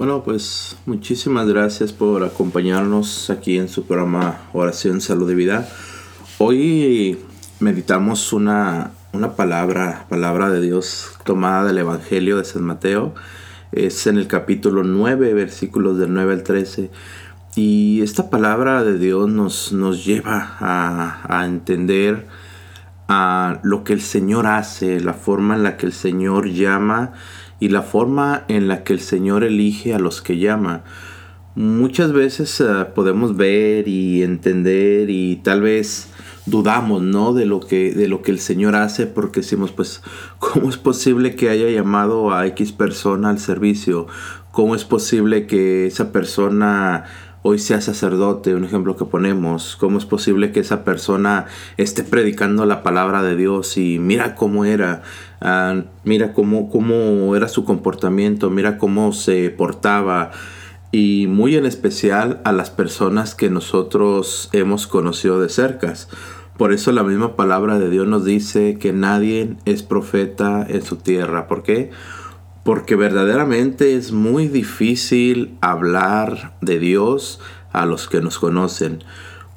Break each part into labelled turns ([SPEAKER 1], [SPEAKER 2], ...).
[SPEAKER 1] Bueno, pues muchísimas gracias por acompañarnos aquí en su programa Oración Salud y Vida. Hoy meditamos una, una palabra, palabra de Dios tomada del Evangelio de San Mateo. Es en el capítulo 9, versículos del 9 al 13. Y esta palabra de Dios nos, nos lleva a, a entender a lo que el Señor hace, la forma en la que el Señor llama y la forma en la que el Señor elige a los que llama. Muchas veces eh, podemos ver y entender y tal vez dudamos, ¿no? De lo que de lo que el Señor hace porque decimos, pues, ¿cómo es posible que haya llamado a X persona al servicio? ¿Cómo es posible que esa persona hoy sea sacerdote, un ejemplo que ponemos, cómo es posible que esa persona esté predicando la palabra de Dios y mira cómo era, ah, mira cómo, cómo era su comportamiento, mira cómo se portaba y muy en especial a las personas que nosotros hemos conocido de cerca. Por eso la misma palabra de Dios nos dice que nadie es profeta en su tierra. ¿Por qué? porque verdaderamente es muy difícil hablar de Dios a los que nos conocen.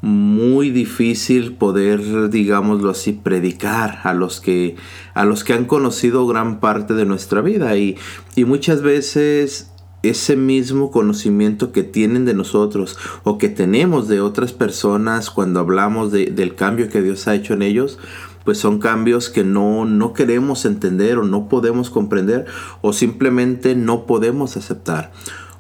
[SPEAKER 1] Muy difícil poder, digámoslo así, predicar a los que, a los que han conocido gran parte de nuestra vida. Y, y muchas veces ese mismo conocimiento que tienen de nosotros o que tenemos de otras personas cuando hablamos del cambio que Dios ha hecho en ellos, pues son cambios que no, no queremos entender o no podemos comprender o simplemente no podemos aceptar.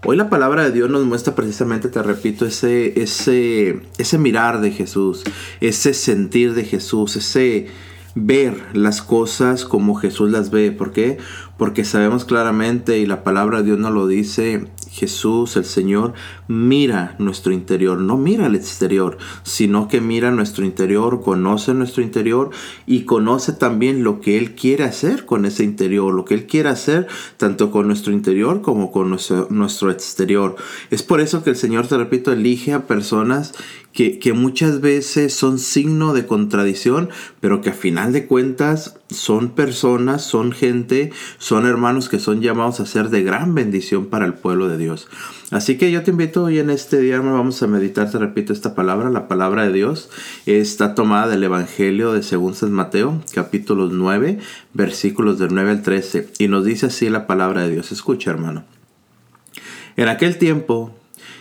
[SPEAKER 1] Hoy la palabra de Dios nos muestra precisamente, te repito, ese, ese, ese mirar de Jesús, ese sentir de Jesús, ese ver las cosas como Jesús las ve. ¿Por qué? Porque sabemos claramente, y la palabra de Dios nos lo dice, Jesús, el Señor, mira nuestro interior, no mira el exterior, sino que mira nuestro interior, conoce nuestro interior y conoce también lo que Él quiere hacer con ese interior, lo que Él quiere hacer tanto con nuestro interior como con nuestro, nuestro exterior. Es por eso que el Señor, te repito, elige a personas que, que, muchas veces son signo de contradicción, pero que a final de cuentas son personas, son gente, son hermanos que son llamados a ser de gran bendición para el pueblo de Dios. Así que yo te invito hoy en este día, vamos a meditar, te repito esta palabra, la palabra de Dios está tomada del Evangelio de según San Mateo, capítulos 9, versículos del 9 al 13, y nos dice así la palabra de Dios. Escucha, hermano. En aquel tiempo,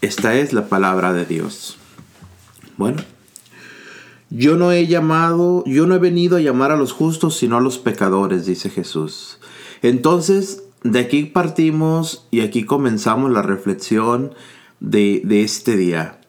[SPEAKER 1] esta es la palabra de Dios. Bueno, yo no he llamado, yo no he venido a llamar a los justos, sino a los pecadores, dice Jesús. Entonces, de aquí partimos y aquí comenzamos la reflexión de, de este día.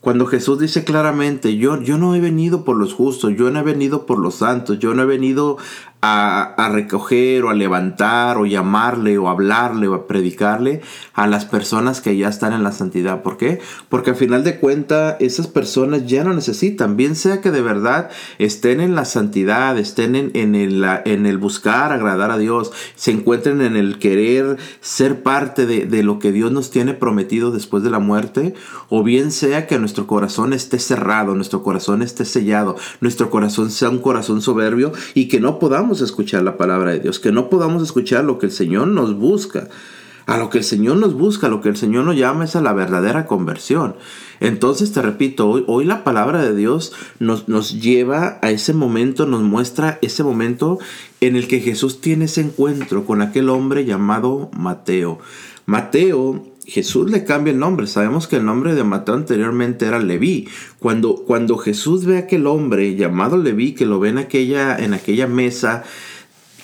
[SPEAKER 1] Cuando Jesús dice claramente, yo, yo no he venido por los justos, yo no he venido por los santos, yo no he venido a, recoger o a levantar o llamarle o hablarle o a predicarle a las personas que ya están en la santidad. ¿Por qué? Porque al final de cuentas esas personas ya no necesitan, bien sea que de verdad estén en la santidad, estén en, en, el, en el buscar agradar a Dios, se encuentren en el querer ser parte de, de lo que Dios nos tiene prometido después de la muerte, o bien sea que nuestro corazón esté cerrado, nuestro corazón esté sellado, nuestro corazón sea un corazón soberbio y que no podamos escuchar la palabra de Dios, que no podamos escuchar lo que el Señor nos busca. A lo que el Señor nos busca, lo que el Señor nos llama es a la verdadera conversión. Entonces te repito, hoy, hoy la palabra de Dios nos, nos lleva a ese momento, nos muestra ese momento en el que Jesús tiene ese encuentro con aquel hombre llamado Mateo. Mateo Jesús le cambia el nombre. Sabemos que el nombre de Mateo anteriormente era Leví. Cuando, cuando Jesús ve a aquel hombre llamado Leví, que lo ve en aquella, en aquella mesa,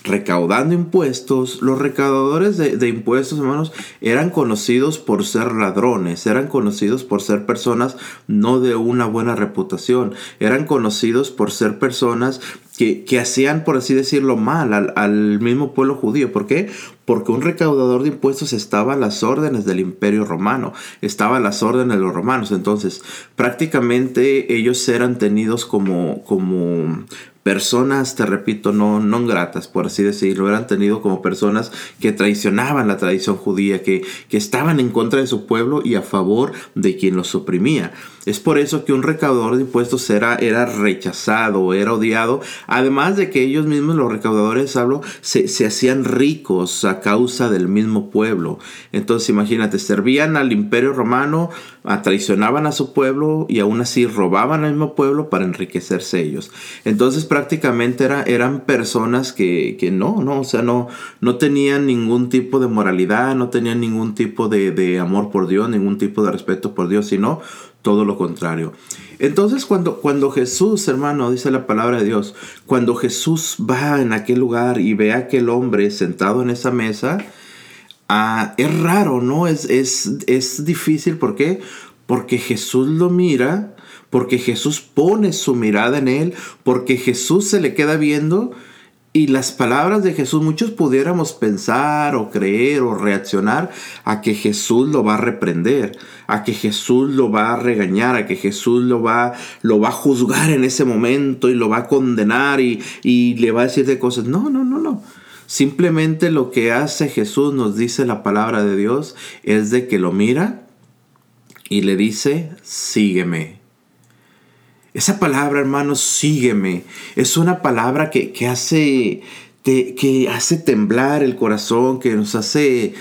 [SPEAKER 1] recaudando impuestos, los recaudadores de, impuestos, hermanos, eran conocidos por ser ladrones, eran conocidos por ser personas no de una buena reputación, eran conocidos por ser personas que, hacían, por así decirlo, mal al, mismo pueblo judío. ¿Por qué? Porque un recaudador de impuestos estaba a las órdenes del imperio romano, estaba a las órdenes de los romanos. Entonces, prácticamente ellos eran tenidos como, como personas, te repito, no, no gratas, por así decirlo, eran tenido como personas que traicionaban la tradición judía, que, que estaban en contra de su pueblo y a favor de quien los oprimía. Es por eso que un recaudador de impuestos era, era rechazado, era odiado, además de que ellos mismos, los recaudadores, hablo, se, se hacían ricos a causa del mismo pueblo. Entonces imagínate, servían al imperio romano, traicionaban a su pueblo y aún así robaban al mismo pueblo para enriquecerse ellos. Entonces prácticamente era, eran personas que, que, no, no, o sea, no, no tenían ningún tipo de moralidad, no tenían ningún tipo de, de amor por Dios, ningún tipo de respeto por Dios, sino todo lo contrario. Entonces cuando, cuando Jesús, hermano, dice la palabra de Dios, cuando Jesús va en aquel lugar y ve a aquel hombre sentado en esa mesa, ah, es raro, ¿no? Es, es, es difícil, ¿por qué? Porque Jesús lo mira, porque Jesús pone su mirada en él, porque Jesús se le queda viendo y las palabras de Jesús, muchos pudiéramos pensar o creer o reaccionar a que Jesús lo va a reprender, a que Jesús lo va a regañar, a que Jesús lo va, lo va a juzgar en ese momento y lo va a condenar y, y le va a decir de cosas. No, no, no, no. Simplemente lo que hace Jesús, nos dice la palabra de Dios, es de que lo mira y le dice, sígueme. Esa palabra, hermanos, sígueme. Es una palabra que, hace, que hace temblar el corazón, que nos hace,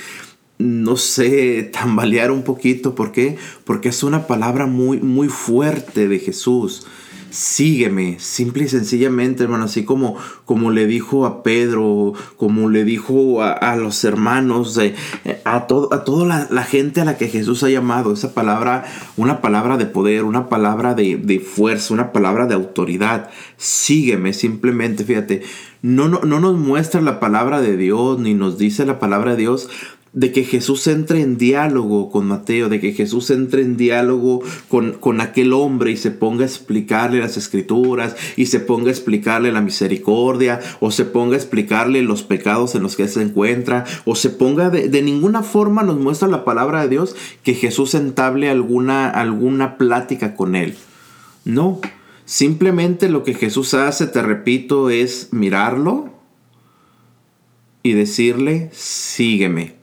[SPEAKER 1] no sé, tambalear un poquito. ¿Por qué? Porque es una palabra muy, muy fuerte de Jesús sígueme, simple y sencillamente, hermano, así como, como le dijo a Pedro, como le dijo a, los hermanos, a, todo, a toda la, gente a la que Jesús ha llamado, esa palabra, una palabra de poder, una palabra de, de fuerza, una palabra de autoridad, sígueme, simplemente, fíjate, no, no, no nos muestra la palabra de Dios, ni nos dice la palabra de Dios de que Jesús entre en diálogo con Mateo, de que Jesús entre en diálogo con, con, aquel hombre y se ponga a explicarle las escrituras y se ponga a explicarle la misericordia o se ponga a explicarle los pecados en los que se encuentra o se ponga de, de ninguna forma nos muestra la palabra de Dios que Jesús entable alguna, alguna plática con él. No, simplemente lo que Jesús hace, te repito, es mirarlo y decirle, sígueme.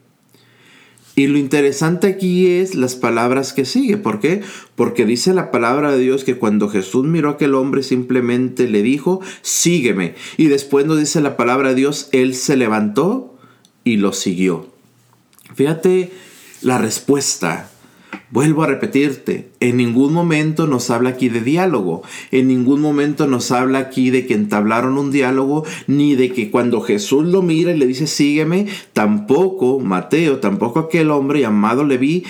[SPEAKER 1] Y lo interesante aquí es las palabras que sigue. ¿Por qué? Porque dice la palabra de Dios que cuando Jesús miró a aquel hombre simplemente le dijo, sígueme. Y después nos dice la palabra de Dios, él se levantó y lo siguió. Fíjate la respuesta. Vuelvo a repetirte, en ningún momento nos habla aquí de diálogo, en ningún momento nos habla aquí de que entablaron un diálogo, ni de que cuando Jesús lo mira y le dice sígueme, tampoco Mateo, tampoco aquel hombre llamado Leví,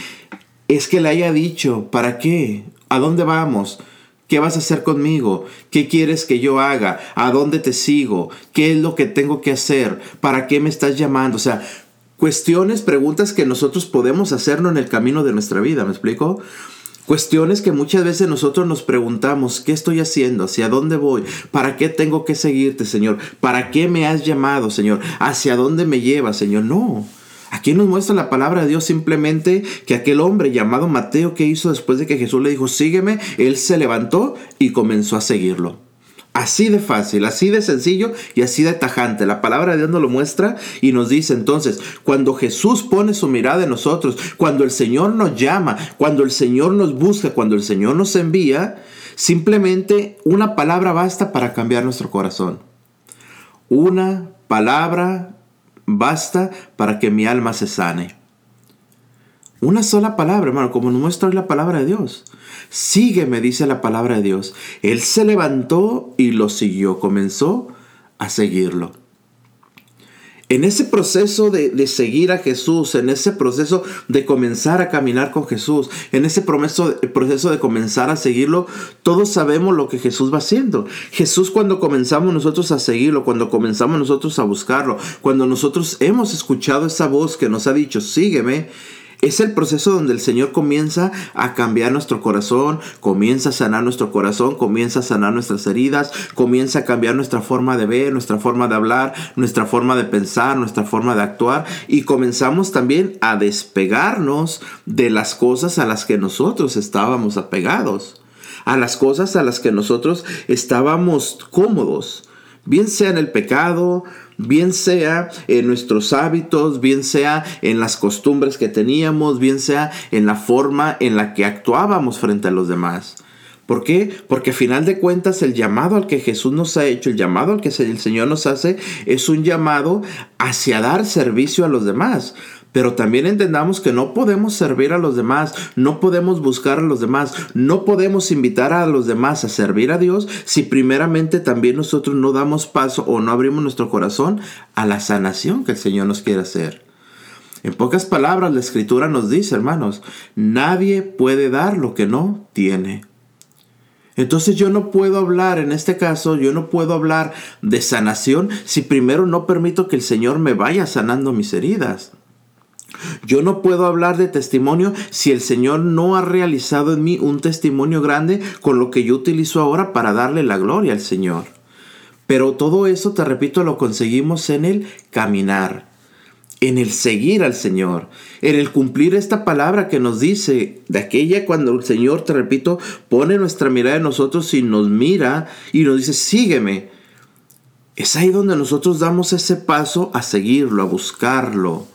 [SPEAKER 1] es que le haya dicho, ¿para qué? ¿A dónde vamos? ¿Qué vas a hacer conmigo? ¿Qué quieres que yo haga? ¿A dónde te sigo? ¿Qué es lo que tengo que hacer? ¿Para qué me estás llamando? O sea, cuestiones, preguntas que nosotros podemos hacernos en el camino de nuestra vida, ¿me explico? Cuestiones que muchas veces nosotros nos preguntamos, ¿qué estoy haciendo? ¿Hacia dónde voy? ¿Para qué tengo que seguirte, Señor? ¿Para qué me has llamado, Señor? ¿Hacia dónde me llevas, Señor? No. Aquí nos muestra la palabra de Dios simplemente que aquel hombre llamado Mateo que hizo después de que Jesús le dijo, sígueme, él se levantó y comenzó a seguirlo. Así de fácil, así de sencillo y así de tajante. La palabra de Dios nos lo muestra y nos dice entonces, cuando Jesús pone su mirada en nosotros, cuando el Señor nos llama, cuando el Señor nos busca, cuando el Señor nos envía, simplemente una palabra basta para cambiar nuestro corazón. Una palabra basta para que mi alma se sane. Una sola palabra, hermano, como muestra la palabra de Dios. Sígueme, dice la palabra de Dios. Él se levantó y lo siguió, comenzó a seguirlo. En ese proceso de, seguir a Jesús, en ese proceso de comenzar a caminar con Jesús, en ese proceso, proceso de comenzar a seguirlo, todos sabemos lo que Jesús va haciendo. Jesús cuando comenzamos nosotros a seguirlo, cuando comenzamos nosotros a buscarlo, cuando nosotros hemos escuchado esa voz que nos ha dicho, sígueme, es el proceso donde el Señor comienza a cambiar nuestro corazón, comienza a sanar nuestro corazón, comienza a sanar nuestras heridas, comienza a cambiar nuestra forma de ver, nuestra forma de hablar, nuestra forma de pensar, nuestra forma de actuar. Y comenzamos también a despegarnos de las cosas a las que nosotros estábamos apegados, a las cosas a las que nosotros estábamos cómodos, bien sea en el pecado, bien sea en nuestros hábitos, bien sea en las costumbres que teníamos, bien sea en la forma en la que actuábamos frente a los demás. ¿Por qué? Porque a final de cuentas el llamado al que Jesús nos ha hecho, el llamado al que el Señor nos hace, es un llamado hacia dar servicio a los demás. Pero también entendamos que no podemos servir a los demás, no podemos buscar a los demás, no podemos invitar a los demás a servir a Dios si primeramente también nosotros no damos paso o no abrimos nuestro corazón a la sanación que el Señor nos quiere hacer. En pocas palabras, la escritura nos dice, hermanos, nadie puede dar lo que no tiene. Entonces yo no puedo hablar, en este caso, yo no puedo hablar de sanación si primero no permito que el Señor me vaya sanando mis heridas. Yo no puedo hablar de testimonio si el Señor no ha realizado en mí un testimonio grande con lo que yo utilizo ahora para darle la gloria al Señor. Pero todo eso, te repito, lo conseguimos en el caminar, en el seguir al Señor, en el cumplir esta palabra que nos dice, de aquella cuando el Señor, te repito, pone nuestra mirada en nosotros y nos mira y nos dice, sígueme. Es ahí donde nosotros damos ese paso a seguirlo, a buscarlo.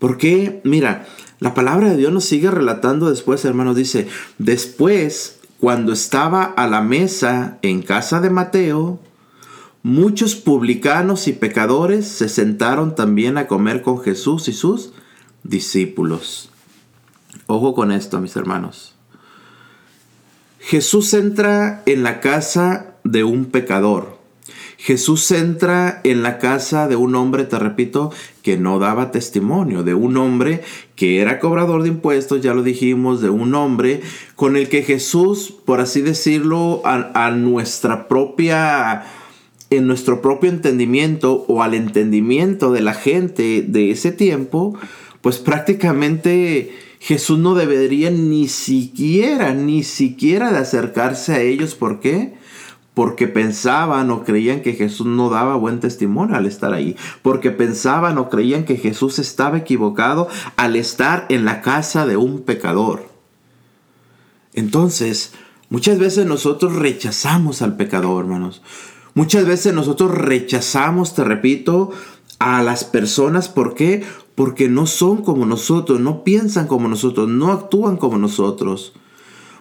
[SPEAKER 1] Porque, mira, la palabra de Dios nos sigue relatando después, hermanos, dice, después, cuando estaba a la mesa en casa de Mateo, muchos publicanos y pecadores se sentaron también a comer con Jesús y sus discípulos. Ojo con esto, mis hermanos. Jesús entra en la casa de un pecador. Jesús entra en la casa de un hombre, te repito, que no daba testimonio, de un hombre que era cobrador de impuestos, ya lo dijimos, de un hombre con el que Jesús, por así decirlo, a, nuestra propia en nuestro propio entendimiento o al entendimiento de la gente de ese tiempo, pues prácticamente Jesús no debería ni siquiera, ni siquiera de acercarse a ellos. ¿Por qué? Porque pensaban o creían que Jesús no daba buen testimonio al estar ahí, porque pensaban o creían que Jesús estaba equivocado al estar en la casa de un pecador. Entonces, muchas veces nosotros rechazamos al pecador, hermanos. Muchas veces nosotros rechazamos, te repito, a las personas. ¿Por qué? Porque no son como nosotros, no piensan como nosotros, no actúan como nosotros.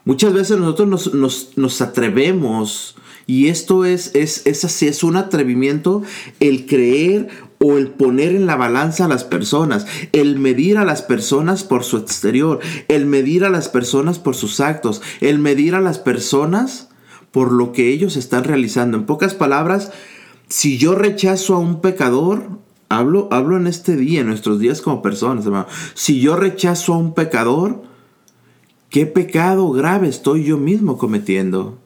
[SPEAKER 1] Muchas veces nosotros nos, nos atrevemos y esto es, es, es así, es un atrevimiento el creer o el poner en la balanza a las personas, el medir a las personas por su exterior, el medir a las personas por sus actos, el medir a las personas por lo que ellos están realizando. En pocas palabras, si yo rechazo a un pecador, hablo, hablo en este día, en nuestros días como personas, hermano, si yo rechazo a un pecador, ¿qué pecado grave estoy yo mismo cometiendo?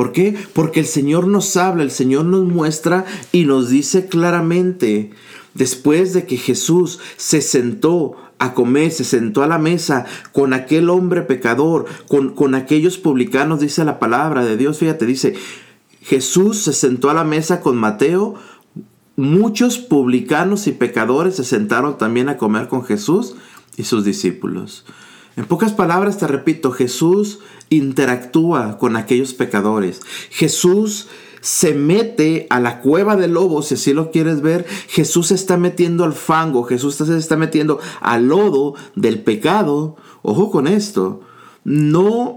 [SPEAKER 1] ¿Por qué? Porque el Señor nos habla, el Señor nos muestra y nos dice claramente, después de que Jesús se sentó a comer, se sentó a la mesa con aquel hombre pecador, con, con aquellos publicanos, dice la palabra de Dios, fíjate, dice, Jesús se sentó a la mesa con Mateo, muchos publicanos y pecadores se sentaron también a comer con Jesús y sus discípulos. En pocas palabras, te repito, Jesús interactúa con aquellos pecadores. Jesús se mete a la cueva de lobos, si así lo quieres ver, Jesús se está metiendo al fango, Jesús se está metiendo al lodo del pecado. Ojo con esto, no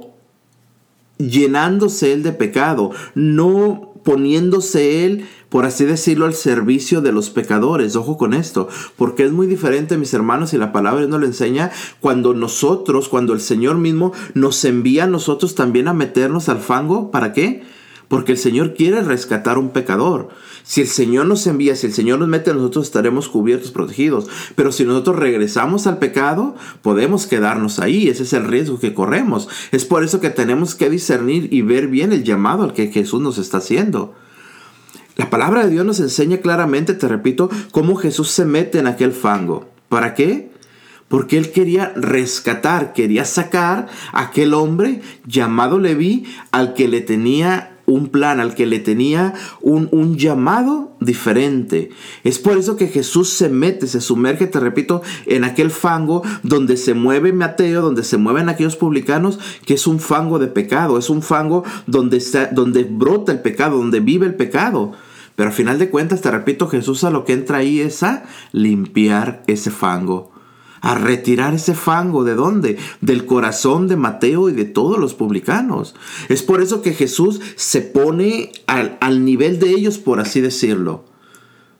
[SPEAKER 1] llenándose él de pecado, no poniéndose él por así decirlo, al servicio de los pecadores. Ojo con esto, porque es muy diferente, mis hermanos, y la palabra nos lo enseña, cuando nosotros, cuando el Señor mismo nos envía a nosotros también a meternos al fango, ¿para qué? porque el Señor quiere rescatar a un pecador. Si el Señor nos envía, si el Señor nos mete, nosotros estaremos cubiertos, protegidos. Pero si nosotros regresamos al pecado, podemos quedarnos ahí. Ese es el riesgo que corremos. Es por eso que tenemos que discernir y ver bien el llamado al que Jesús nos está haciendo. La palabra de Dios nos enseña claramente, te repito, cómo Jesús se mete en aquel fango. ¿Para qué? Porque él quería rescatar, quería sacar a aquel hombre llamado Leví al que le tenía un plan, al que le tenía un, un, llamado diferente. Es por eso que Jesús se mete, se sumerge, te repito, en aquel fango donde se mueve Mateo, donde se mueven aquellos publicanos, que es un fango de pecado, es un fango donde, donde brota el pecado, donde vive el pecado. Pero al final de cuentas, te repito, Jesús a lo que entra ahí es a limpiar ese fango a retirar ese fango. ¿De dónde? Del corazón de Mateo y de todos los publicanos. Es por eso que Jesús se pone al, al nivel de ellos, por así decirlo.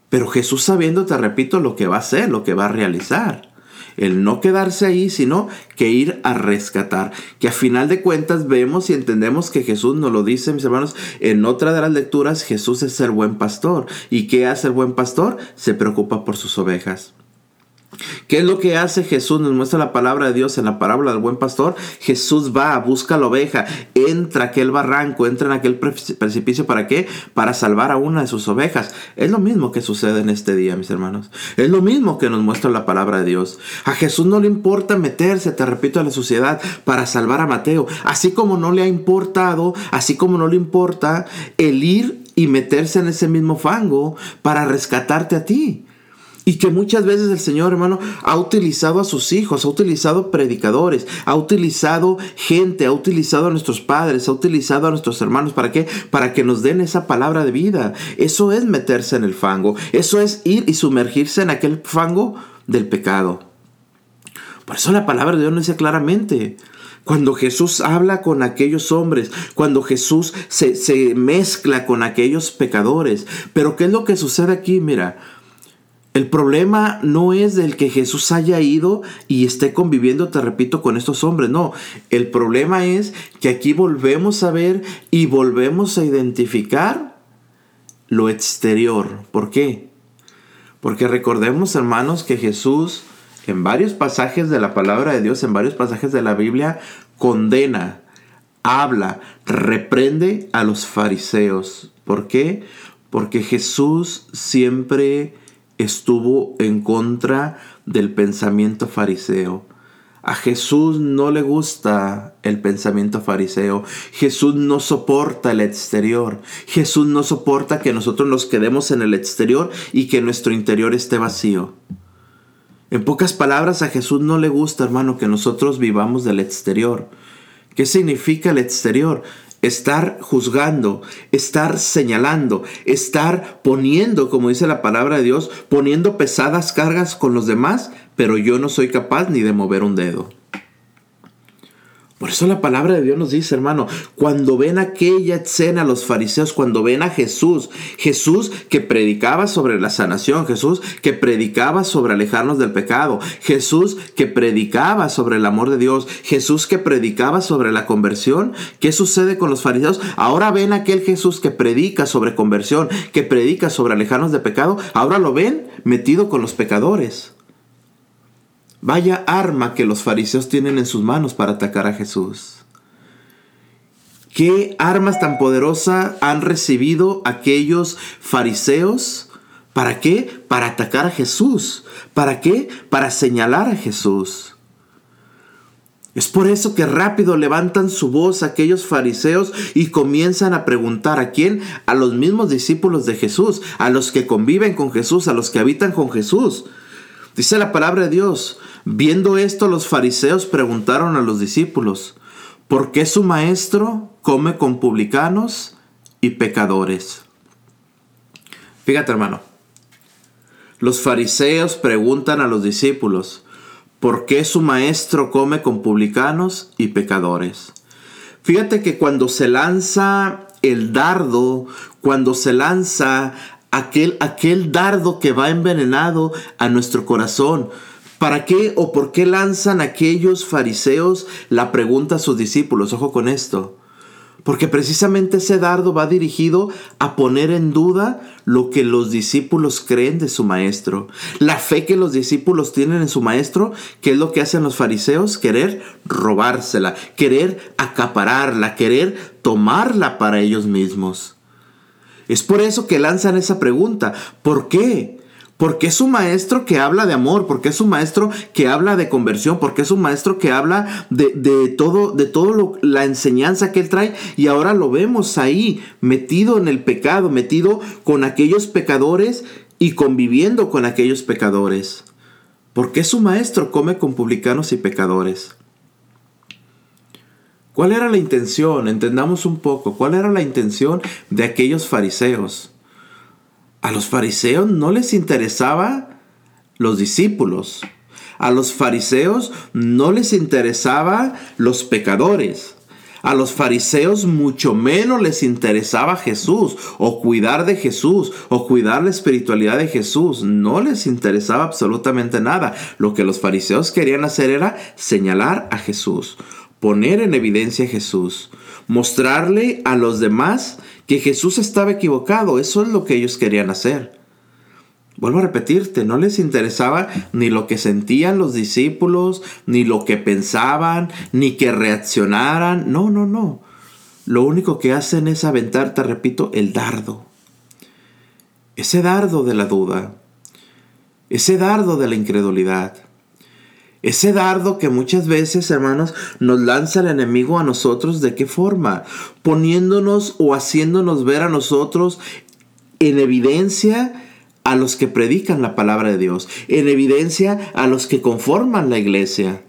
[SPEAKER 1] Pero Jesús sabiendo, te repito, lo que va a hacer, lo que va a realizar. El no quedarse ahí, sino que ir a rescatar. Que a final de cuentas vemos y entendemos que Jesús nos lo dice, mis hermanos, en otra de las lecturas, Jesús es el buen pastor. ¿Y qué hace el buen pastor? Se preocupa por sus ovejas. ¿Qué es lo que hace Jesús? Nos muestra la palabra de Dios en la parábola del buen pastor. Jesús va, busca la oveja, entra a aquel barranco, entra en aquel precipicio. ¿Para qué? Para salvar a una de sus ovejas. Es lo mismo que sucede en este día, mis hermanos. Es lo mismo que nos muestra la palabra de Dios. A Jesús no le importa meterse, te repito, a la sociedad para salvar a Mateo. Así como no le ha importado, así como no le importa el ir y meterse en ese mismo fango para rescatarte a ti. Y que muchas veces el Señor, hermano, ha utilizado a sus hijos, ha utilizado predicadores, ha utilizado gente, ha utilizado a nuestros padres, ha utilizado a nuestros hermanos. ¿Para qué? Para que nos den esa palabra de vida. Eso es meterse en el fango. Eso es ir y sumergirse en aquel fango del pecado. Por eso la palabra de Dios nos dice claramente. Cuando Jesús habla con aquellos hombres, cuando Jesús se, se mezcla con aquellos pecadores. Pero ¿qué es lo que sucede aquí? Mira, el problema no es del que Jesús haya ido y esté conviviendo, te repito, con estos hombres. No, el problema es que aquí volvemos a ver y volvemos a identificar lo exterior. ¿Por qué? Porque recordemos, hermanos, que Jesús en varios pasajes de la palabra de Dios, en varios pasajes de la Biblia, condena, habla, reprende a los fariseos. ¿Por qué? Porque Jesús siempre estuvo en contra del pensamiento fariseo. A Jesús no le gusta el pensamiento fariseo. Jesús no soporta el exterior. Jesús no soporta que nosotros nos quedemos en el exterior y que nuestro interior esté vacío. En pocas palabras, a Jesús no le gusta, hermano, que nosotros vivamos del exterior. ¿Qué significa el exterior? Estar juzgando, estar señalando, estar poniendo, como dice la palabra de Dios, poniendo pesadas cargas con los demás, pero yo no soy capaz ni de mover un dedo. Por eso la palabra de Dios nos dice, hermano, cuando ven aquella escena los fariseos, cuando ven a Jesús, Jesús que predicaba sobre la sanación, Jesús que predicaba sobre alejarnos del pecado, Jesús que predicaba sobre el amor de Dios, Jesús que predicaba sobre la conversión, ¿qué sucede con los fariseos? Ahora ven aquel Jesús que predica sobre conversión, que predica sobre alejarnos del pecado, ahora lo ven metido con los pecadores. Vaya arma que los fariseos tienen en sus manos para atacar a Jesús. ¿Qué armas tan poderosas han recibido aquellos fariseos? ¿Para qué? Para atacar a Jesús. ¿Para qué? Para señalar a Jesús. Es por eso que rápido levantan su voz aquellos fariseos y comienzan a preguntar a quién, a los mismos discípulos de Jesús, a los que conviven con Jesús, a los que habitan con Jesús. Dice la palabra de Dios, viendo esto los fariseos preguntaron a los discípulos, ¿por qué su maestro come con publicanos y pecadores? Fíjate hermano, los fariseos preguntan a los discípulos, ¿por qué su maestro come con publicanos y pecadores? Fíjate que cuando se lanza el dardo, cuando se lanza aquel, aquel dardo que va envenenado a nuestro corazón. ¿Para qué o por qué lanzan aquellos fariseos la pregunta a sus discípulos? Ojo con esto. Porque precisamente ese dardo va dirigido a poner en duda lo que los discípulos creen de su maestro. La fe que los discípulos tienen en su maestro, que es lo que hacen los fariseos, querer robársela, querer acapararla, querer tomarla para ellos mismos. Es por eso que lanzan esa pregunta. ¿Por qué? Porque es un maestro que habla de amor, porque es un maestro que habla de conversión, porque es un maestro que habla de, todo, de todo la enseñanza que él trae. Y ahora lo vemos ahí, metido en el pecado, metido con aquellos pecadores y conviviendo con aquellos pecadores. Porque es un maestro, come con publicanos y pecadores. ¿Cuál era la intención? Entendamos un poco. ¿Cuál era la intención de aquellos fariseos? A los fariseos no les interesaba los discípulos. A los fariseos no les interesaba los pecadores. A los fariseos mucho menos les interesaba Jesús o cuidar de Jesús o cuidar la espiritualidad de Jesús. No les interesaba absolutamente nada. Lo que los fariseos querían hacer era señalar a Jesús, poner en evidencia a Jesús, mostrarle a los demás que Jesús estaba equivocado. Eso es lo que ellos querían hacer. Vuelvo a repetirte, no les interesaba ni lo que sentían los discípulos, ni lo que pensaban, ni que reaccionaran. No, no, no. Lo único que hacen es aventar, te repito, el dardo. Ese dardo de la duda. Ese dardo de la incredulidad. Ese dardo que muchas veces, hermanos, nos lanza el enemigo a nosotros, ¿de qué forma? Poniéndonos o haciéndonos ver a nosotros en evidencia a los que predican la palabra de Dios, en evidencia a los que conforman la iglesia.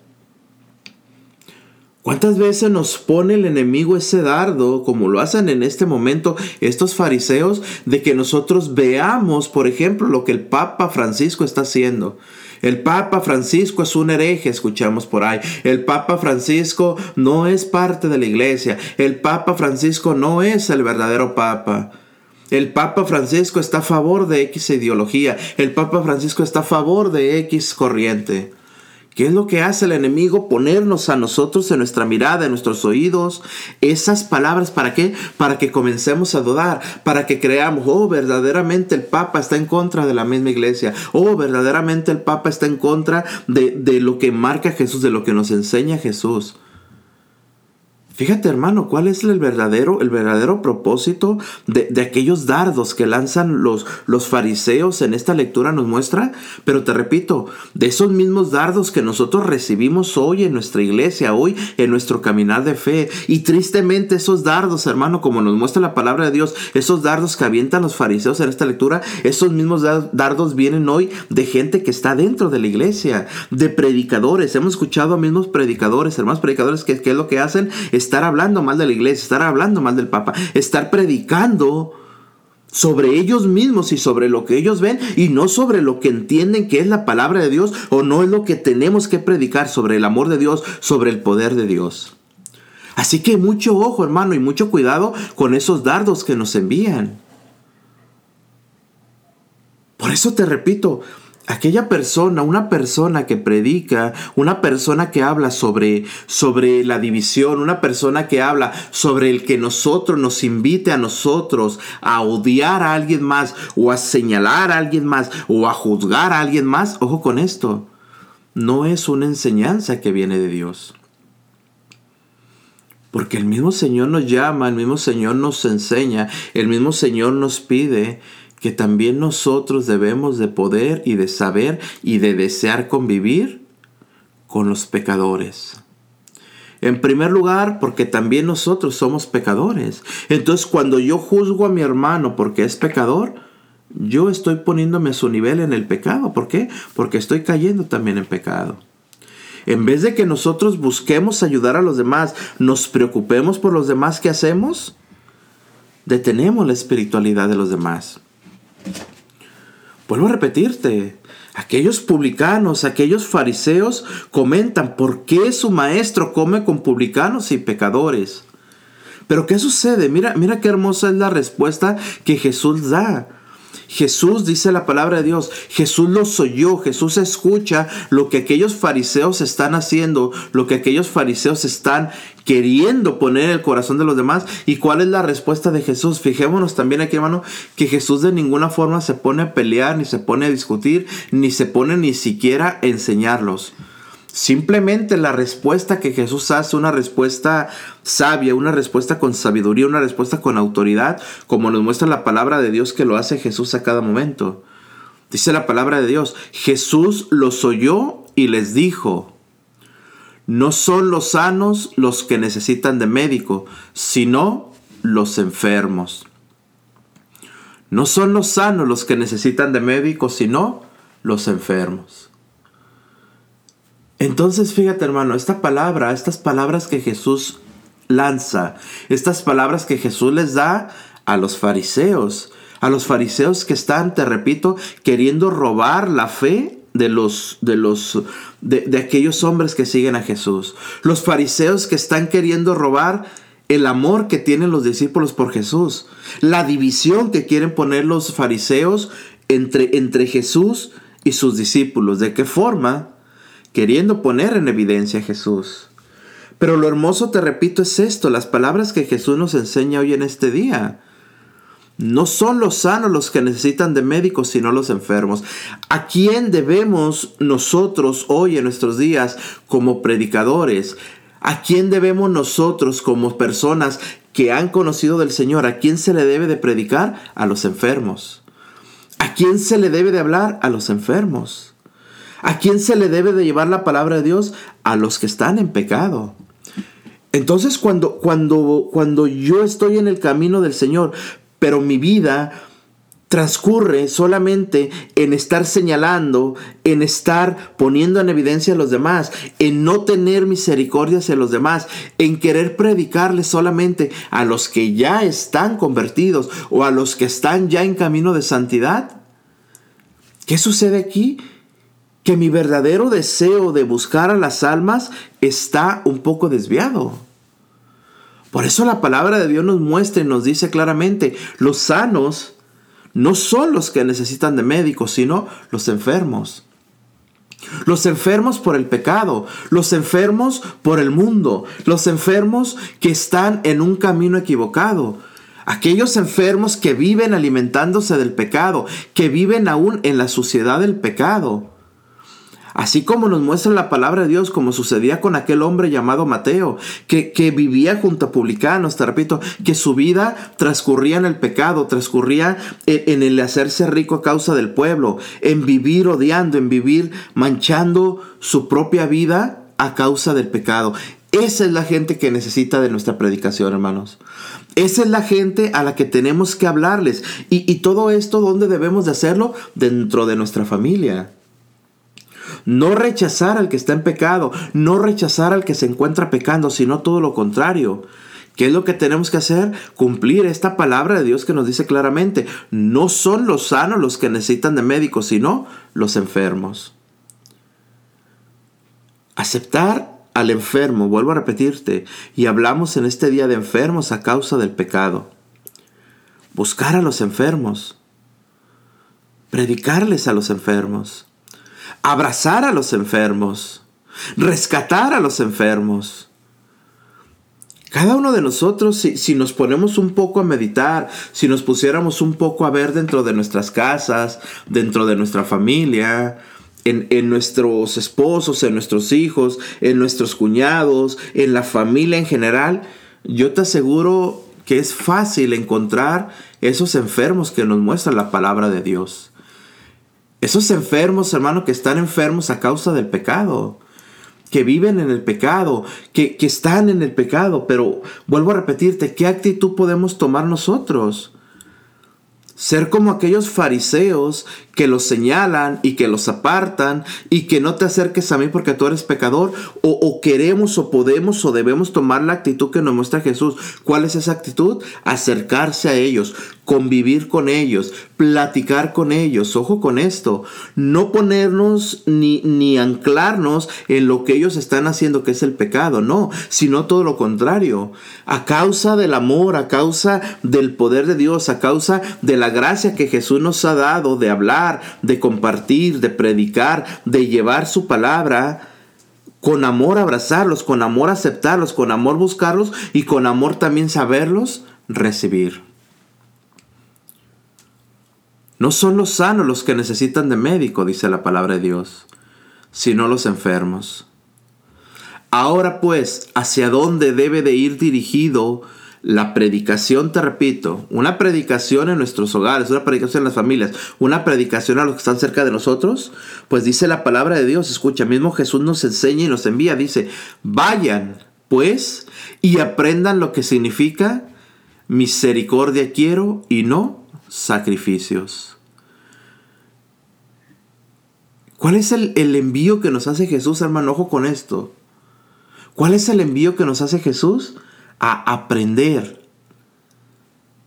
[SPEAKER 1] ¿Cuántas veces nos pone el enemigo ese dardo, como lo hacen en este momento estos fariseos, de que nosotros veamos, por ejemplo, lo que el Papa Francisco está haciendo? El Papa Francisco es un hereje, escuchamos por ahí. El Papa Francisco no es parte de la iglesia. El Papa Francisco no es el verdadero Papa. El Papa Francisco está a favor de X ideología. El Papa Francisco está a favor de X corriente. ¿Qué es lo que hace el enemigo? Ponernos a nosotros en nuestra mirada, en nuestros oídos, esas palabras. ¿Para qué? Para que comencemos a dudar, para que creamos, oh, verdaderamente el Papa está en contra de la misma iglesia. Oh, verdaderamente el Papa está en contra de, de lo que marca Jesús, de lo que nos enseña Jesús. Fíjate hermano, ¿cuál es el verdadero, el verdadero propósito de, aquellos dardos que lanzan los, los fariseos en esta lectura nos muestra? Pero te repito, de esos mismos dardos que nosotros recibimos hoy en nuestra iglesia, hoy en nuestro caminar de fe. Y tristemente esos dardos, hermano, como nos muestra la palabra de Dios, esos dardos que avientan los fariseos en esta lectura, esos mismos dardos vienen hoy de gente que está dentro de la iglesia, de predicadores. Hemos escuchado a mismos predicadores, hermanos predicadores, que, es lo que hacen estar hablando mal de la iglesia, estar hablando mal del Papa, estar predicando sobre ellos mismos y sobre lo que ellos ven y no sobre lo que entienden que es la palabra de Dios o no es lo que tenemos que predicar sobre el amor de Dios, sobre el poder de Dios. Así que mucho ojo hermano y mucho cuidado con esos dardos que nos envían. Por eso te repito, aquella persona, una persona que predica, una persona que habla sobre, sobre la división, una persona que habla sobre el que nosotros nos invite a nosotros a odiar a alguien más o a señalar a alguien más o a juzgar a alguien más, ojo con esto, no es una enseñanza que viene de Dios. Porque el mismo Señor nos llama, el mismo Señor nos enseña, el mismo Señor nos pide que también nosotros debemos de poder y de saber y de desear convivir con los pecadores. En primer lugar, porque también nosotros somos pecadores. Entonces, cuando yo juzgo a mi hermano porque es pecador, yo estoy poniéndome a su nivel en el pecado. ¿Por qué? Porque estoy cayendo también en pecado. En vez de que nosotros busquemos ayudar a los demás, nos preocupemos por los demás que hacemos, detenemos la espiritualidad de los demás. Vuelvo a repetirte, aquellos publicanos, aquellos fariseos comentan por qué su maestro come con publicanos y pecadores. Pero ¿qué sucede? Mira, mira qué hermosa es la respuesta que Jesús da. Jesús dice la palabra de Dios, Jesús los oyó, Jesús escucha lo que aquellos fariseos están haciendo, lo que aquellos fariseos están queriendo poner en el corazón de los demás. ¿Y cuál es la respuesta de Jesús? Fijémonos también aquí, hermano, que Jesús de ninguna forma se pone a pelear, ni se pone a discutir, ni se pone ni siquiera a enseñarlos. Simplemente la respuesta que Jesús hace, una respuesta sabia, una respuesta con sabiduría, una respuesta con autoridad, como nos muestra la palabra de Dios que lo hace Jesús a cada momento. Dice la palabra de Dios, Jesús los oyó y les dijo, no son los sanos los que necesitan de médico, sino los enfermos. No son los sanos los que necesitan de médico, sino los enfermos. Entonces, fíjate hermano, esta palabra, estas palabras que Jesús lanza, estas palabras que Jesús les da a los fariseos, a los fariseos que están, te repito, queriendo robar la fe de los de los de, aquellos hombres que siguen a Jesús. Los fariseos que están queriendo robar el amor que tienen los discípulos por Jesús. La división que quieren poner los fariseos entre, entre Jesús y sus discípulos. ¿De qué forma? Queriendo poner en evidencia a Jesús. Pero lo hermoso, te repito, es esto, las palabras que Jesús nos enseña hoy en este día. No son los sanos los que necesitan de médicos, sino los enfermos. ¿A quién debemos nosotros hoy en nuestros días como predicadores? ¿A quién debemos nosotros como personas que han conocido del Señor? ¿A quién se le debe de predicar? A los enfermos. ¿A quién se le debe de hablar? A los enfermos. ¿A quién se le debe de llevar la palabra de Dios? A los que están en pecado. Entonces cuando, cuando, cuando yo estoy en el camino del Señor, pero mi vida transcurre solamente en estar señalando, en estar poniendo en evidencia a los demás, en no tener misericordia hacia los demás, en querer predicarles solamente a los que ya están convertidos o a los que están ya en camino de santidad. ¿Qué sucede aquí? Que mi verdadero deseo de buscar a las almas está un poco desviado. Por eso la palabra de Dios nos muestra y nos dice claramente, los sanos no son los que necesitan de médicos, sino los enfermos. Los enfermos por el pecado, los enfermos por el mundo, los enfermos que están en un camino equivocado, aquellos enfermos que viven alimentándose del pecado, que viven aún en la suciedad del pecado. Así como nos muestra la palabra de Dios, como sucedía con aquel hombre llamado Mateo, que, vivía junto a publicanos, te repito, que su vida transcurría en el pecado, transcurría en, el hacerse rico a causa del pueblo, en vivir odiando, en vivir manchando su propia vida a causa del pecado. Esa es la gente que necesita de nuestra predicación, hermanos. Esa es la gente a la que tenemos que hablarles. Y, y todo esto, ¿dónde debemos de hacerlo? Dentro de nuestra familia. No rechazar al que está en pecado, no rechazar al que se encuentra pecando, sino todo lo contrario. ¿Qué es lo que tenemos que hacer? Cumplir esta palabra de Dios que nos dice claramente, no son los sanos los que necesitan de médicos, sino los enfermos. Aceptar al enfermo, vuelvo a repetirte, y hablamos en este día de enfermos a causa del pecado. Buscar a los enfermos. Predicarles a los enfermos abrazar a los enfermos, rescatar a los enfermos. Cada uno de nosotros, si, nos ponemos un poco a meditar, si nos pusiéramos un poco a ver dentro de nuestras casas, dentro de nuestra familia, en, en, nuestros esposos, en nuestros hijos, en nuestros cuñados, en la familia en general, yo te aseguro que es fácil encontrar esos enfermos que nos muestra la palabra de Dios. Esos enfermos, hermano, que están enfermos a causa del pecado, que viven en el pecado, que, que están en el pecado. Pero vuelvo a repetirte, ¿qué actitud podemos tomar nosotros? Ser como aquellos fariseos que los señalan y que los apartan y que no te acerques a mí porque tú eres pecador. O, queremos o podemos o debemos tomar la actitud que nos muestra Jesús. ¿Cuál es esa actitud? Acercarse a ellos, convivir con ellos, platicar con ellos. Ojo con esto, no ponernos ni, ni anclarnos en lo que ellos están haciendo, que es el pecado, no, sino todo lo contrario. A causa del amor, a causa del poder de Dios, a causa de la gracia que Jesús nos ha dado de hablar, de compartir, de predicar, de llevar su palabra, con amor abrazarlos, con amor aceptarlos, con amor buscarlos y con amor también saberlos recibir. No son los sanos los que necesitan de médico, dice la palabra de Dios, sino los enfermos. Ahora pues, ¿hacia dónde debe de ir dirigido la predicación, te repito, una predicación en nuestros hogares, una predicación en las familias, una predicación a los que están cerca de nosotros, pues dice la palabra de Dios, escucha, mismo Jesús nos enseña y nos envía, dice, vayan pues y aprendan lo que significa misericordia quiero y no sacrificios. ¿Cuál es el, el envío que nos hace Jesús, hermano? Ojo con esto. ¿Cuál es el envío que nos hace Jesús? A aprender.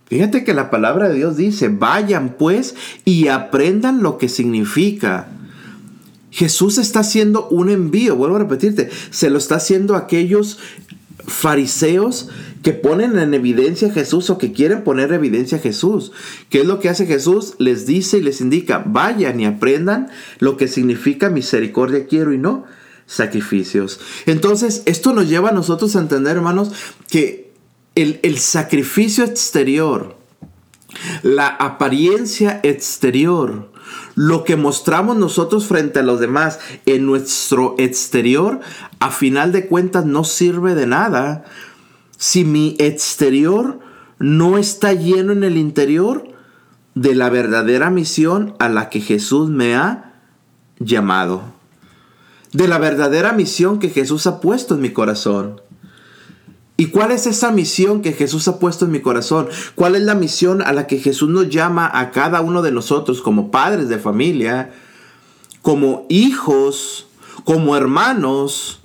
[SPEAKER 1] Fíjate que la palabra de Dios dice, vayan pues y aprendan lo que significa. Jesús está haciendo un envío, vuelvo a repetirte, se lo está haciendo a aquellos fariseos que ponen en evidencia a Jesús o que quieren poner evidencia a Jesús. ¿Qué es lo que hace Jesús? Les dice y les indica, vayan y aprendan lo que significa misericordia quiero y no sacrificios. Entonces, esto nos lleva a nosotros a entender, hermanos, que el, el sacrificio exterior, la apariencia exterior, lo que mostramos nosotros frente a los demás en nuestro exterior, a final de cuentas no sirve de nada si mi exterior no está lleno en el interior de la verdadera misión a la que Jesús me ha llamado de la verdadera misión que Jesús ha puesto en mi corazón. ¿Y cuál es esa misión que Jesús ha puesto en mi corazón? ¿Cuál es la misión a la que Jesús nos llama a cada uno de nosotros como padres de familia, como hijos, como hermanos,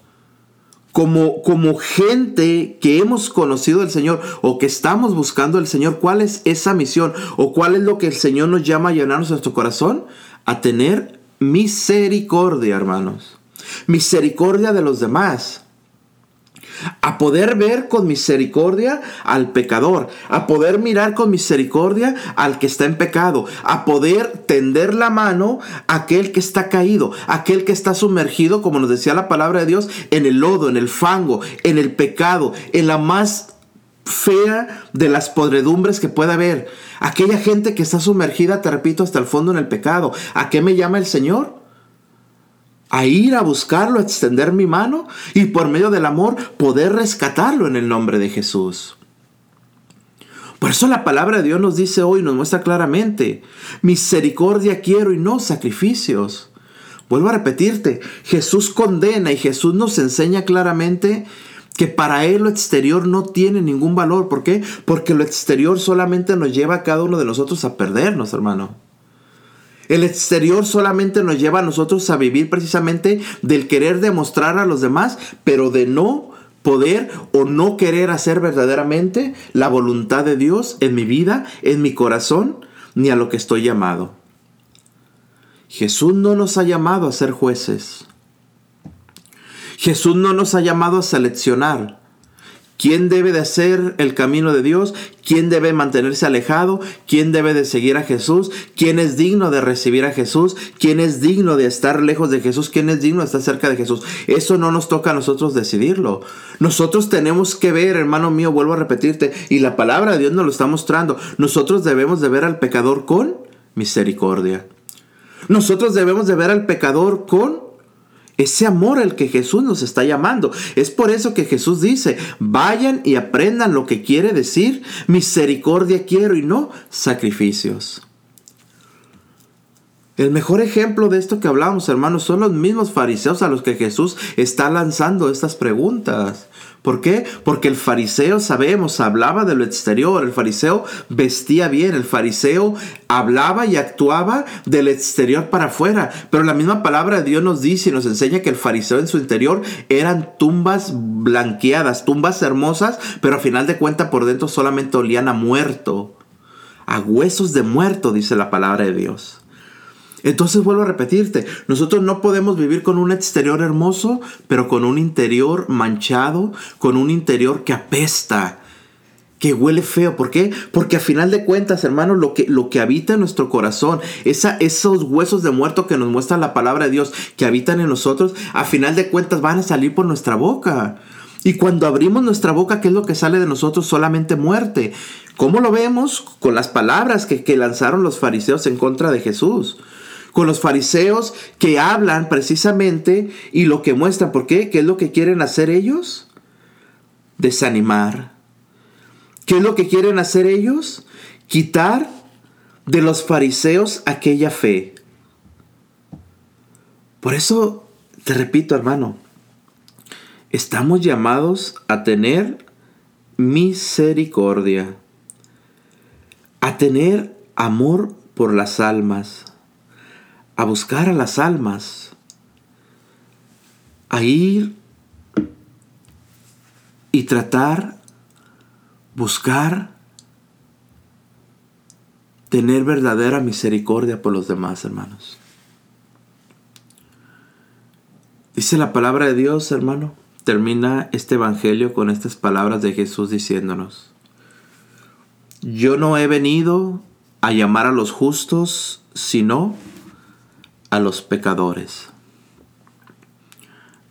[SPEAKER 1] como, como gente que hemos conocido al Señor o que estamos buscando al Señor? ¿Cuál es esa misión? ¿O cuál es lo que el Señor nos llama a llenarnos nuestro corazón? A tener misericordia, hermanos misericordia de los demás, a poder ver con misericordia al pecador, a poder mirar con misericordia al que está en pecado, a poder tender la mano a aquel que está caído, aquel que está sumergido, como nos decía la palabra de Dios, en el lodo, en el fango, en el pecado, en la más fea de las podredumbres que pueda haber. Aquella gente que está sumergida, te repito, hasta el fondo en el pecado. ¿A qué me llama el Señor? A ir a buscarlo, a extender mi mano y por medio del amor poder rescatarlo en el nombre de Jesús. Por eso la palabra de Dios nos dice hoy, nos muestra claramente, misericordia quiero y no sacrificios. Vuelvo a repetirte, Jesús condena y Jesús nos enseña claramente que para Él lo exterior no tiene ningún valor. ¿Por qué? Porque lo exterior solamente nos lleva a cada uno de nosotros a perdernos, hermano. El exterior solamente nos lleva a nosotros a vivir precisamente del querer demostrar a los demás, pero de no poder o no querer hacer verdaderamente la voluntad de Dios en mi vida, en mi corazón, ni a lo que estoy llamado. Jesús no nos ha llamado a ser jueces. Jesús no nos ha llamado a seleccionar quién debe de hacer el camino de Dios, quién debe mantenerse alejado, quién debe de seguir a Jesús, quién es digno de recibir a Jesús, quién es digno de estar lejos de Jesús, quién es digno de estar cerca de Jesús. Eso no nos toca a nosotros decidirlo. Nosotros tenemos que ver, hermano mío, vuelvo a repetirte, y la palabra de Dios nos lo está mostrando. Nosotros debemos de ver al pecador con misericordia. Nosotros debemos de ver al pecador con ese amor al que Jesús nos está llamando. Es por eso que Jesús dice, vayan y aprendan lo que quiere decir, misericordia quiero y no sacrificios. El mejor ejemplo de esto que hablamos, hermanos, son los mismos fariseos a los que Jesús está lanzando estas preguntas. ¿Por qué? Porque el fariseo, sabemos, hablaba de lo exterior, el fariseo vestía bien, el fariseo hablaba y actuaba del exterior para afuera. Pero la misma palabra de Dios nos dice y nos enseña que el fariseo en su interior eran tumbas blanqueadas, tumbas hermosas, pero a final de cuentas por dentro solamente olían a muerto a huesos de muerto, dice la palabra de Dios. Entonces vuelvo a repetirte, nosotros no podemos vivir con un exterior hermoso, pero con un interior manchado, con un interior que apesta, que huele feo. ¿Por qué? Porque a final de cuentas, hermano, lo que, lo que habita en nuestro corazón, esa, esos huesos de muerto que nos muestra la palabra de Dios, que habitan en nosotros, a final de cuentas van a salir por nuestra boca. Y cuando abrimos nuestra boca, ¿qué es lo que sale de nosotros? Solamente muerte. ¿Cómo lo vemos? Con las palabras que, que lanzaron los fariseos en contra de Jesús con los fariseos que hablan precisamente y lo que muestran. ¿Por qué? ¿Qué es lo que quieren hacer ellos? Desanimar. ¿Qué es lo que quieren hacer ellos? Quitar de los fariseos aquella fe. Por eso, te repito hermano, estamos llamados a tener misericordia, a tener amor por las almas, a buscar a las almas, a ir y tratar, buscar, tener verdadera misericordia por los demás, hermanos. Dice la palabra de Dios, hermano. Termina este Evangelio con estas palabras de Jesús diciéndonos, yo no he venido a llamar a los justos, sino a los pecadores.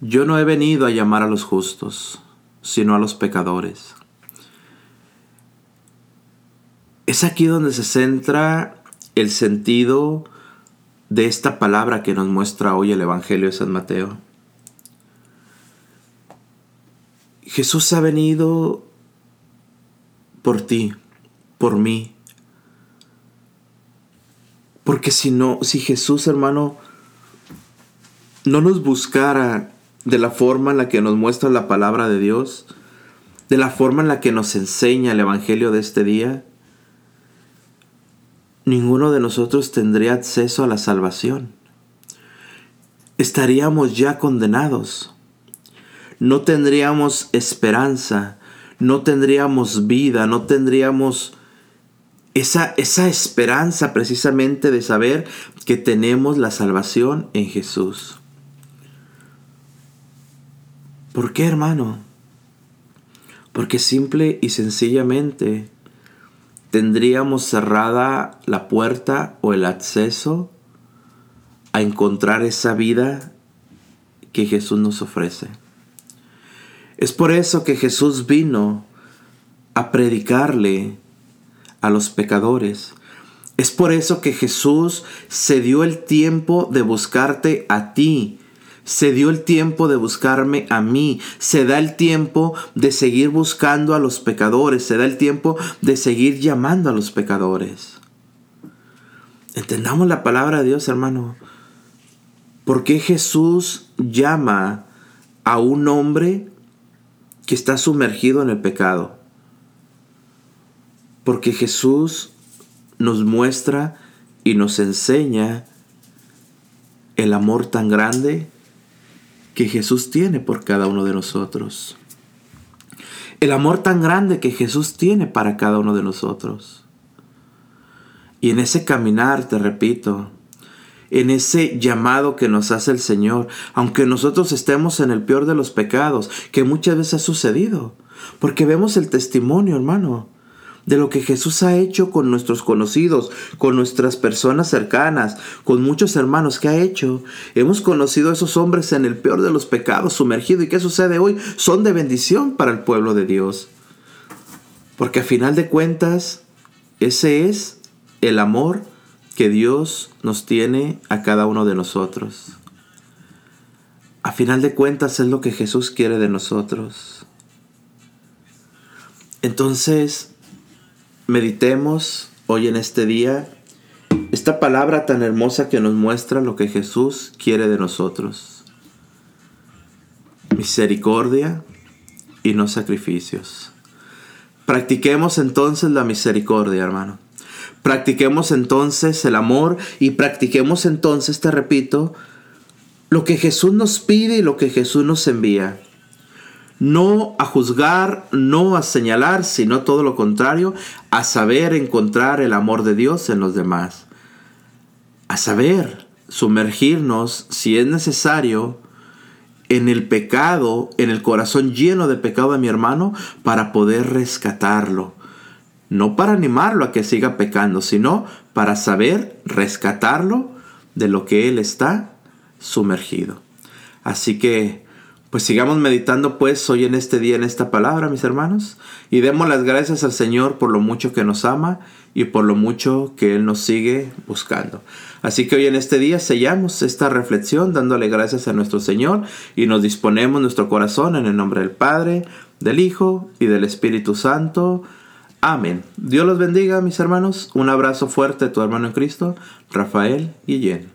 [SPEAKER 1] Yo no he venido a llamar a los justos, sino a los pecadores. Es aquí donde se centra el sentido de esta palabra que nos muestra hoy el Evangelio de San Mateo. Jesús ha venido por ti, por mí, porque si no, si Jesús, hermano, no nos buscara de la forma en la que nos muestra la palabra de Dios, de la forma en la que nos enseña el Evangelio de este día, ninguno de nosotros tendría acceso a la salvación. Estaríamos ya condenados. No tendríamos esperanza, no tendríamos vida, no tendríamos esa, esa esperanza precisamente de saber que tenemos la salvación en Jesús. ¿Por qué, hermano? Porque simple y sencillamente tendríamos cerrada la puerta o el acceso a encontrar esa vida que Jesús nos ofrece. Es por eso que Jesús vino a predicarle a los pecadores. Es por eso que Jesús se dio el tiempo de buscarte a ti. Se dio el tiempo de buscarme a mí. Se da el tiempo de seguir buscando a los pecadores. Se da el tiempo de seguir llamando a los pecadores. Entendamos la palabra de Dios, hermano. ¿Por qué Jesús llama a un hombre que está sumergido en el pecado? Porque Jesús nos muestra y nos enseña el amor tan grande que Jesús tiene por cada uno de nosotros. El amor tan grande que Jesús tiene para cada uno de nosotros. Y en ese caminar, te repito, en ese llamado que nos hace el Señor, aunque nosotros estemos en el peor de los pecados, que muchas veces ha sucedido, porque vemos el testimonio, hermano, de lo que Jesús ha hecho con nuestros conocidos, con nuestras personas cercanas, con muchos hermanos que ha hecho. Hemos conocido a esos hombres en el peor de los pecados, sumergidos. ¿Y qué sucede hoy? Son de bendición para el pueblo de Dios. Porque a final de cuentas, ese es el amor que Dios nos tiene a cada uno de nosotros. A final de cuentas es lo que Jesús quiere de nosotros. Entonces, meditemos hoy en este día esta palabra tan hermosa que nos muestra lo que Jesús quiere de nosotros. Misericordia y no sacrificios. Practiquemos entonces la misericordia, hermano. Practiquemos entonces el amor y practiquemos entonces, te repito, lo que Jesús nos pide y lo que Jesús nos envía. No a juzgar, no a señalar, sino todo lo contrario, a saber encontrar el amor de Dios en los demás, a saber sumergirnos, si es necesario, en el pecado, en el corazón lleno de pecado de mi hermano, para poder rescatarlo. No para animarlo a que siga pecando, sino para saber rescatarlo de lo que él está sumergido. Así que, pues sigamos meditando pues hoy en este día en esta palabra, mis hermanos, y demos las gracias al Señor por lo mucho que nos ama y por lo mucho que Él nos sigue buscando. Así que hoy en este día sellamos esta reflexión dándole gracias a nuestro Señor y nos disponemos nuestro corazón en el nombre del Padre, del Hijo y del Espíritu Santo. Amén. Dios los bendiga, mis hermanos. Un abrazo fuerte de tu hermano en Cristo, Rafael Guillén.